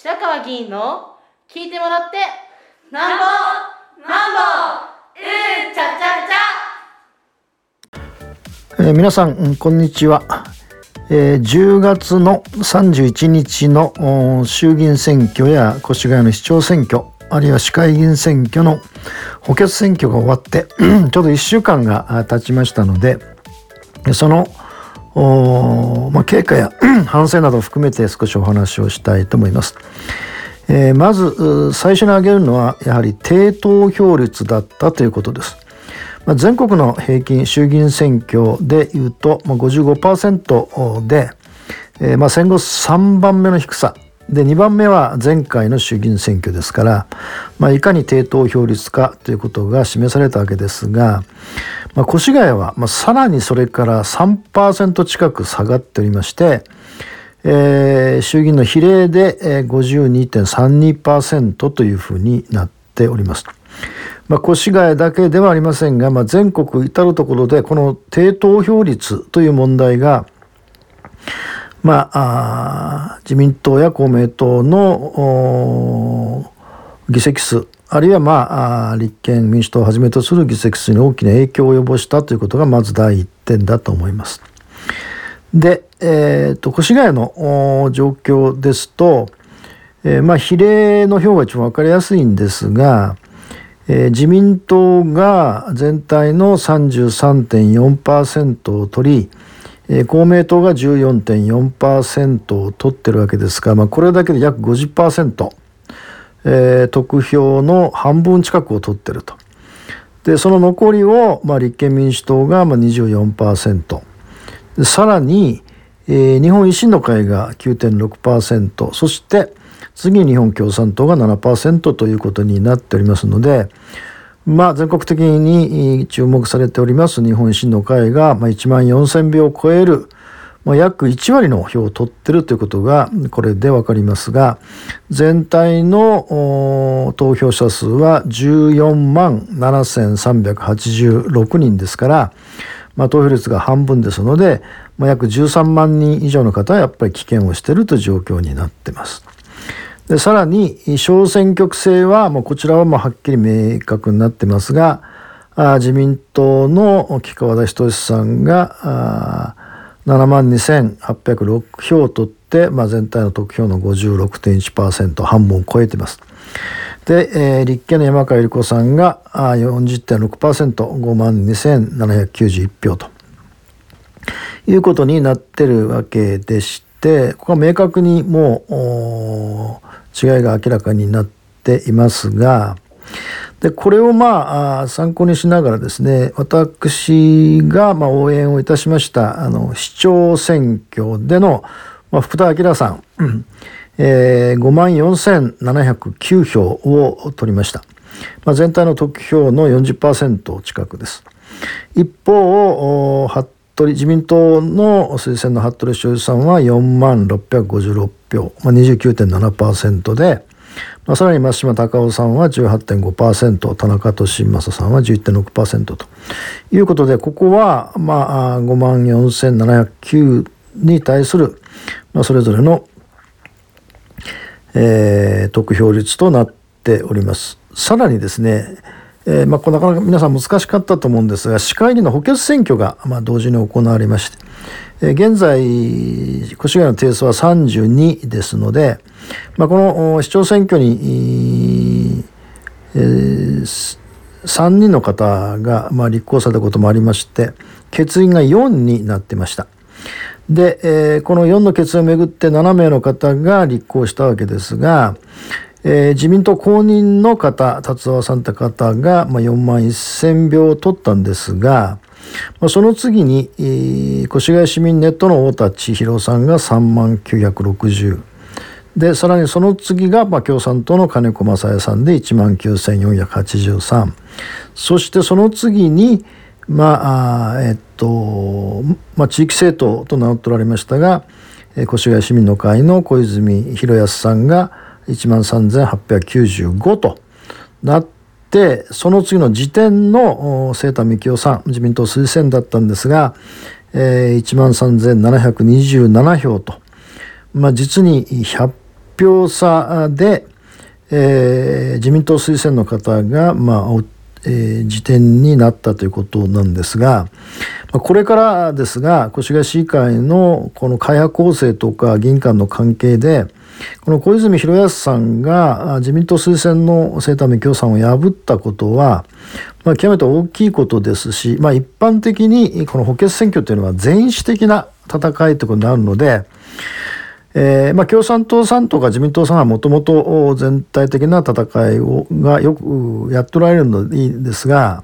白川議員の聞いてもらってなんぼなんぼうんちゃちゃちゃ、えー、皆さんこんにちは、えー、10月の31日の衆議院選挙や越谷の市長選挙あるいは市会議員選挙の補欠選挙が終わって ちょうど1週間が経ちましたのでそのまあ、経過や 反省などを含めて少しお話をしたいと思います。えー、まず最初に挙げるのはやはり低投票率だったということです。まあ、全国の平均衆議院選挙でいうと、まあ、55%で、えー、まあ戦後3番目の低さで2番目は前回の衆議院選挙ですから、まあ、いかに低投票率かということが示されたわけですが、まあ、越谷は、まあ、さらにそれから3%近く下がっておりまして、えー、衆議院の比例で52.32%というふうになっております。まあ、越谷だけではありませんが、まあ、全国至る所でこの低投票率という問題がまあ、自民党や公明党の議席数あるいは、まあ、立憲民主党をはじめとする議席数に大きな影響を及ぼしたということがまず第一点だと思います。で、えーと、越谷の状況ですと、えー、まあ、比例の票が一番分かりやすいんですが、えー、自民党が全体の33.4%を取り、公明党が14.4%を取ってるわけですが、まあ、これだけで約50%、えー、得票の半分近くを取ってると。でその残りを、まあ、立憲民主党がまあ24%さらに、えー、日本維新の会が9.6%そして次日本共産党が7%ということになっておりますので、まあ、全国的に注目されております日本維新の会が1万4000票を超える約1割の票を取ってるということがこれで分かりますが全体の投票者数は14万7386人ですから、まあ、投票率が半分ですので、約13万人以上の方はやっぱり棄権をしているという状況になってます。でさらに小選挙区制はもうこちらはもうはっきり明確になってますが自民党の木川田仁さんが7万2806票を取って、まあ、全体の得票の56.1%半分を超えてます。で、えー、立憲の山川百合子さんが 40.6%5 万2791票ということになってるわけでしてここは明確にもう違いが明らかになっていますがでこれをまあ参考にしながらですね私がまあ応援をいたしましたあの市長選挙での、まあ、福田明さん、うんえー、5万4709票を取りました、まあ、全体の得票の40%近くです。一方服部自民党の推薦の服部翔さんは4万656票、まあ、29.7%で、まあ、さらに松島隆夫さんは18.5%田中俊正さんは11.6%ということでここはまあ5万4709に対する、まあ、それぞれの、えー、得票率となっております。さらにですねえー、まあ、なかなか皆さん難しかったと思うんですが市会議の補欠選挙が、まあ、同時に行われまして、えー、現在越谷の定数は32ですので、まあ、この市長選挙に、えー、3人の方が、まあ、立候補されたこともありまして欠員が4になってました。で、えー、この4の欠員をめぐって7名の方が立候補したわけですが、えー、自民党公認の方達夫さんって方が、まあ、4万1000票を取ったんですが、まあ、その次に、えー、越谷市民ネットの太田千尋さんが3万960でさらにその次が、まあ、共産党の金子正也さんで1万9483そしてその次にまあえっと、まあ、地域政党と名乗っておられましたが越谷市民の会の小泉博康さんが1万3895となってその次の時点の清田幹夫さん自民党推薦だったんですが、えー、1万3727票と、まあ、実に100票差で、えー、自民党推薦の方が、まあえー、辞典になったということなんですが、これからですが越谷市議会のこの会派構成とか議員間の関係でこの小泉弘康さんが自民党推薦の政党名共産を破ったことは、まあ、極めて大きいことですし、まあ、一般的にこの補欠選挙というのは全市的な戦いということになるので、えーまあ、共産党さんとか自民党さんはもともと全体的な戦いをがよくやっておられるのでいいんですが、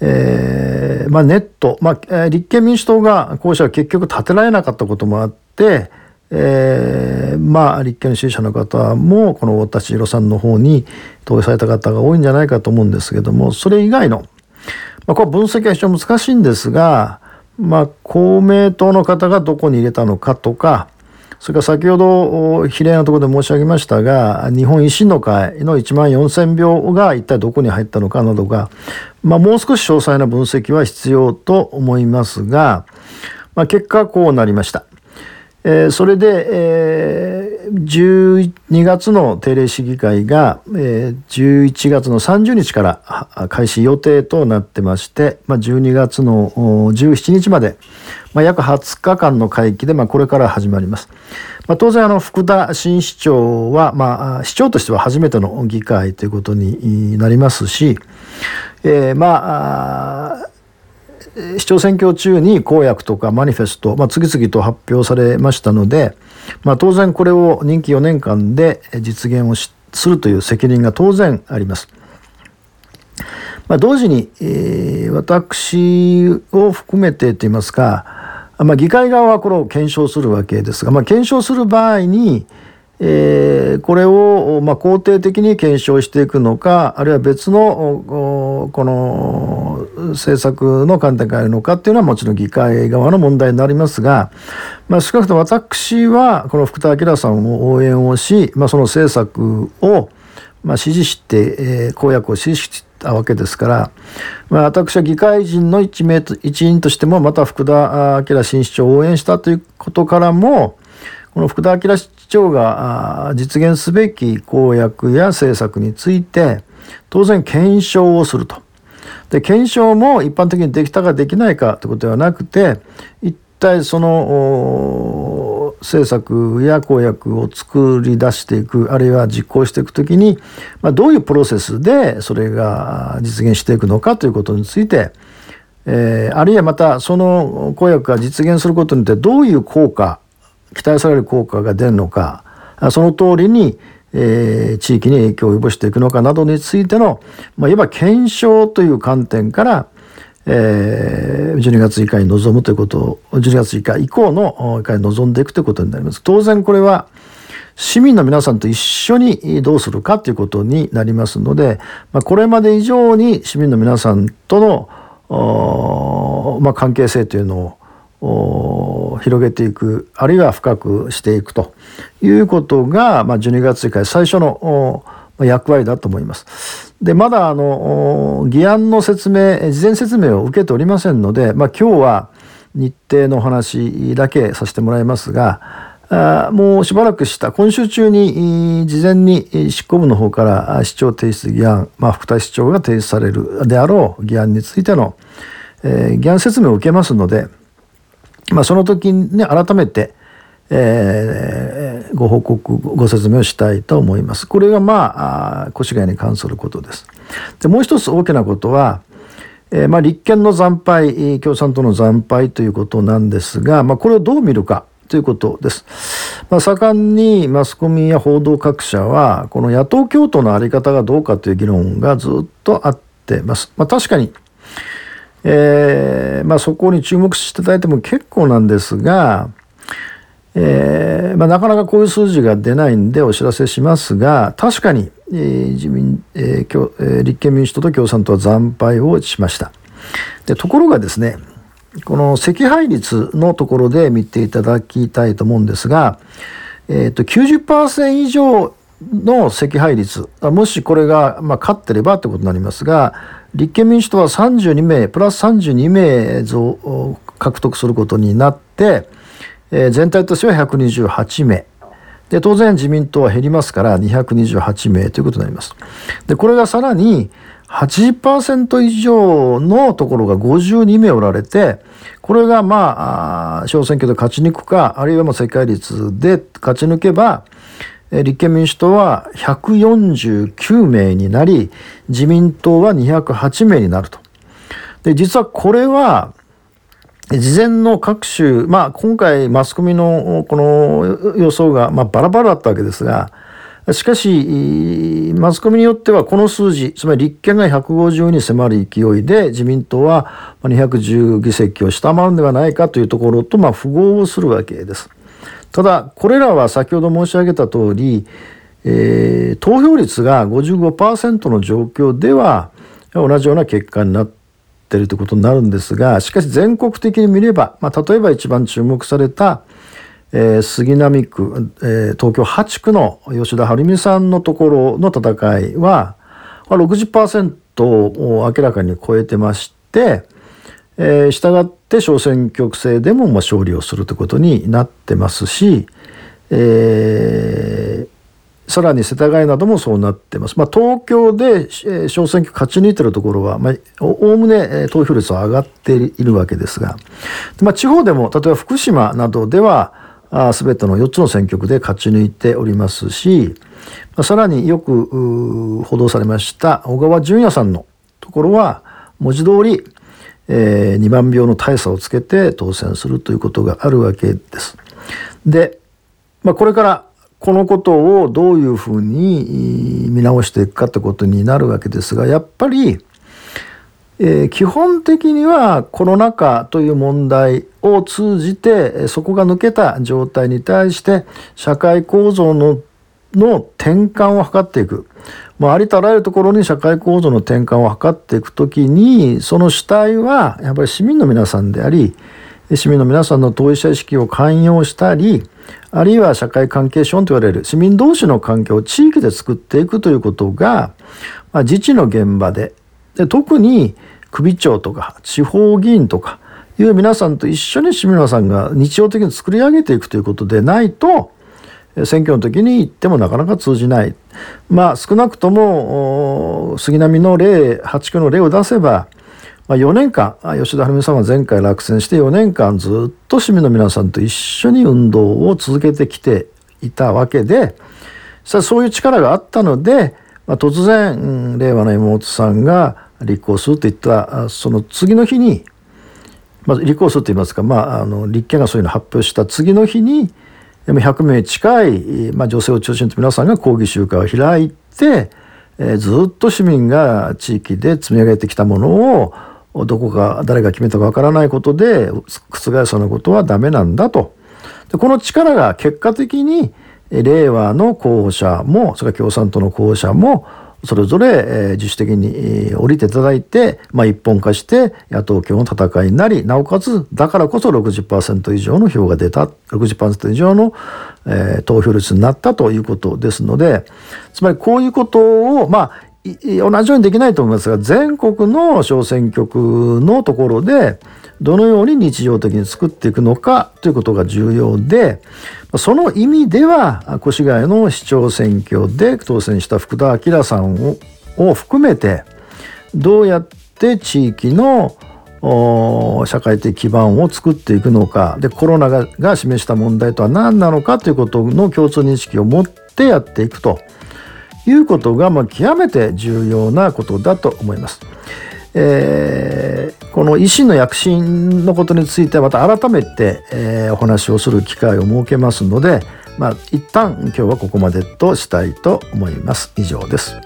えーまあ、ネット、まあ、立憲民主党が候補者は結局立てられなかったこともあって、えー、まあ立憲支持者の方もこの太田千尋さんの方に投票された方が多いんじゃないかと思うんですけどもそれ以外の、まあ、これ分析は非常に難しいんですが、まあ、公明党の方がどこに入れたのかとかそれから先ほど比例のところで申し上げましたが日本維新の会の1万4,000票が一体どこに入ったのかなどが、まあ、もう少し詳細な分析は必要と思いますが、まあ、結果こうなりました。えー、それで、えー、12月の定例市議会が、えー、11月の30日から開始予定となってまして、まあ、12月の17日まで、まあ、約20日間の会期で、まあ、これから始まります。まあ、当然あの福田新市長は、まあ、市長としては初めての議会ということになりますし、えー、まあ市長選挙中に公約とかマニフェスト、まあ、次々と発表されましたので、まあ、当然これを任期4年間で実現をするという責任が当然あります。まあ、同時に、えー、私を含めてといいますか、まあ、議会側はこれを検証するわけですが、まあ、検証する場合に、えー、これを、まあ、肯定的に検証していくのかあるいは別のこの政策の観点からやるのかっていうのはもちろん議会側の問題になりますが、まあ、少なくとも私はこの福田明さんを応援をし、まあ、その政策を、まあ、支持して、え、公約を支持してたわけですから、まあ、私は議会人の一名一員としてもまた福田明新市長を応援したということからもこの福田明市長が実現すべき公約や政策について当然検証をすると。で検証も一般的にできたかできないかということではなくて一体その政策や公約を作り出していくあるいは実行していくときに、まあ、どういうプロセスでそれが実現していくのかということについて、えー、あるいはまたその公約が実現することによってどういう効果期待される効果が出るのかその通りに、えー、地域に影響を及ぼしていくのかなどについての、まあ、いわば検証という観点から、えー、12月以下に臨むということを12月以下以降の以下に臨んでいくということになります。当然これは市民の皆さんと一緒にどうするかということになりますので、まあ、これまで以上に市民の皆さんとの、まあ、関係性というのを広げていくあるいは深くしていくということが、まあ、12月以降最初の役割だと思います。でまだあの議案の説明事前説明を受けておりませんので、まあ、今日は日程の話だけさせてもらいますがあもうしばらくした今週中に事前に執行部の方から市長提出議案、まあ、福田市長が提出されるであろう議案についての、えー、議案説明を受けますのでまあ、その時に、ね、改めて、えー、ご報告ご説明をしたいと思います。これがまあ越谷に関することです。でもう一つ大きなことは、えー、まあ立憲の惨敗共産党の惨敗ということなんですが、まあ、これをどう見るかということです。まあ、盛んにマスコミや報道各社はこの野党共闘の在り方がどうかという議論がずっとあってます。まあ、確かにえーまあ、そこに注目していただいても結構なんですが、えーまあ、なかなかこういう数字が出ないんでお知らせしますが確かに、えー自民えーえー、立憲民主党と共産党は惨敗をしました。でところがですねこの惜敗率のところで見ていただきたいと思うんですが、えーと、90%以上の惜敗率もしこれが、まあ、勝ってればってことになりますが立憲民主党は32名プラス32名増獲得することになって、え、全体としては128名で当然自民党は減りますから228名ということになります。でこれがさらに80%以上のところが52名おられてこれがまあ小選挙で勝ち抜くかあるいはもう世界率で勝ち抜けば立憲民主党は149名になり自民党は208名になると。で実はこれは事前の各種、まあ、今回マスコミのこの予想が、まあ、バラバラだったわけですがしかしマスコミによってはこの数字つまり立憲が150に迫る勢いで自民党は210議席を下回るんではないかというところと、まあ、符合をするわけです。ただこれらは先ほど申し上げた通り、えー、投票率が55%の状況では同じような結果になってってるということになるんですがしかし全国的に見れば、まあ、例えば一番注目された、えー、杉並区、えー、東京8区の吉田晴美さんのところの戦いは、60%を明らかに超えてまして、えー、従って小選挙区制でもまあ勝利をするということになってますし、えー、さらに世田谷などもそうなってます。まあ、東京で小選挙勝ち抜いてるところは、まあ、おおむね投票率は上がっているわけですが、まあ、地方でも例えば福島などではあ全ての4つの選挙区で勝ち抜いておりますし、まあ、さらによく報道されました小川淳也さんのところは文字通り、えー、2万票の大差をつけて当選するということがあるわけです。で、まあ、これからこのことをどういうふうに見直していくかってことになるわけですがやっぱり、えー、基本的にはコロナ禍という問題を通じてそこが抜けた状態に対して社会構造のの転換を図っていく。まあ、ありとあらゆるところに社会構造の転換を図っていくときにその主体はやっぱり市民の皆さんであり市民の皆さんの当事者意識を寛容したりあるいは社会関係省と言われる市民同士の関係を地域で作っていくということが、まあ、自治の現場でで特に首長とか地方議員とかいう皆さんと一緒に市民の皆さんが日常的に作り上げていくということでないと選挙の時に言ってもなかなか通じない。まあ少なくとも杉並の例8区の例を出せばまあ、4年間吉田晴美さんは前回落選して4年間ずっと市民の皆さんと一緒に運動を続けてきていたわけでそういう力があったので、まあ、突然、令和の妹さんが立候補するといったその次の日に、まあ、立候補するといいますか、まあ、あの立憲がそういうのを発表した次の日に100名近い、まあ、女性を中心と皆さんが抗議集会を開いて、えー、ずっと市民が地域で積み上げてきたものをどこか誰が決めたかわからないことで覆すようなことはダメなんだと。でこの力が結果的に令和の候補者もそれから共産党の候補者もそれぞれ自主的に降りていただいて、まあ、一本化して野党共の戦いになりなおかつだからこそ60%以上の票が出た60%以上の、えー、投票率になったということですのでつまりこういうことをまあ同じようにできないと思いますが全国の小選挙区のところでどのように日常的に作っていくのかということが重要でその意味では越谷の市長選挙で当選した福田明さんをを含めてどうやって地域の社会的基盤を作っていくのかでコロナが示した問題とは何なのかということの共通認識を持ってやっていくと。いうことが、まあ、極めて重要なことだと思います。えー、この維新の躍進のことについてまた改めて、えー、お話をする機会を設けますので、まあ、一旦今日はここまでとしたいと思います。以上です。